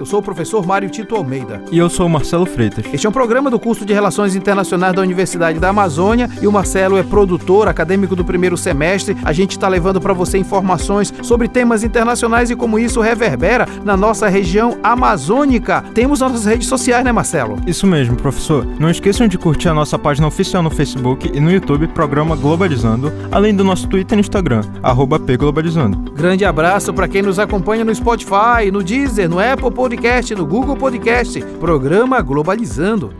Eu sou o professor Mário Tito Almeida. E eu sou o Marcelo Freitas. Este é um programa do curso de Relações Internacionais da Universidade da Amazônia e o Marcelo é produtor acadêmico do primeiro semestre. A gente está levando para você informações sobre temas internacionais e como isso reverbera na nossa região amazônica. Temos nossas redes sociais, né, Marcelo? Isso mesmo, professor. Não esqueçam de curtir a nossa página oficial no Facebook e no YouTube, programa Globalizando, além do nosso Twitter e Instagram, arroba pglobalizando. Grande abraço para quem nos acompanha no Spotify, no Deezer, no Apple Podcast, no Google Podcast. Programa Globalizando.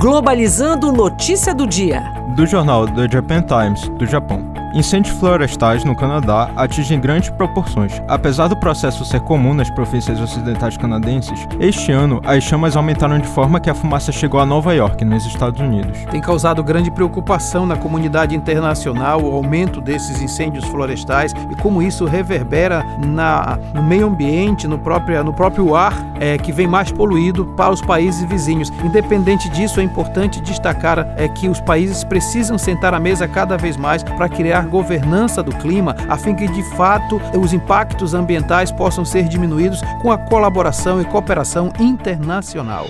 Globalizando notícia do dia. Do jornal The Japan Times, do Japão. Incêndios florestais no Canadá atingem grandes proporções. Apesar do processo ser comum nas províncias ocidentais canadenses, este ano as chamas aumentaram de forma que a fumaça chegou a Nova York, nos Estados Unidos. Tem causado grande preocupação na comunidade internacional o aumento desses incêndios florestais e como isso reverbera na, no meio ambiente, no próprio, no próprio ar, é, que vem mais poluído para os países vizinhos. Independente disso, é importante destacar é, que os países precisam sentar à mesa cada vez mais para criar governança do clima, a fim que de fato os impactos ambientais possam ser diminuídos com a colaboração e cooperação internacional.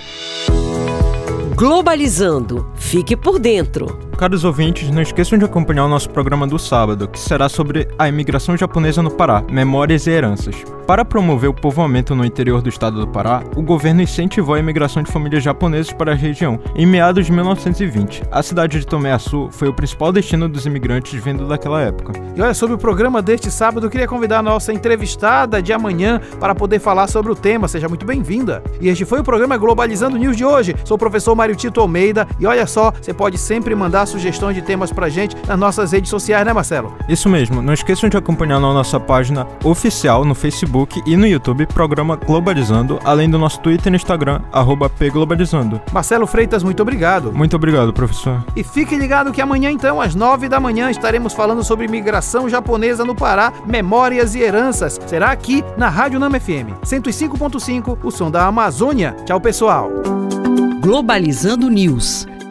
Globalizando. Fique por dentro. Caros ouvintes, não esqueçam de acompanhar o nosso programa do sábado, que será sobre a imigração japonesa no Pará, memórias e heranças. Para promover o povoamento no interior do estado do Pará, o governo incentivou a imigração de famílias japonesas para a região. Em meados de 1920, a cidade de Tomé Açu foi o principal destino dos imigrantes vindo daquela época. E olha, sobre o programa deste sábado, eu queria convidar a nossa entrevistada de amanhã para poder falar sobre o tema. Seja muito bem-vinda. E este foi o programa Globalizando News de hoje. Sou o professor Mário Tito Almeida e olha só, você pode sempre mandar sugestões de temas pra gente nas nossas redes sociais, né, Marcelo? Isso mesmo. Não esqueçam de acompanhar na nossa página oficial no Facebook e no YouTube, programa Globalizando, além do nosso Twitter e Instagram, arroba pglobalizando. Marcelo Freitas, muito obrigado. Muito obrigado, professor. E fique ligado que amanhã, então, às nove da manhã, estaremos falando sobre imigração japonesa no Pará, memórias e heranças. Será aqui na Rádio Nama FM 105.5, o som da Amazônia. Tchau, pessoal. Globalizando News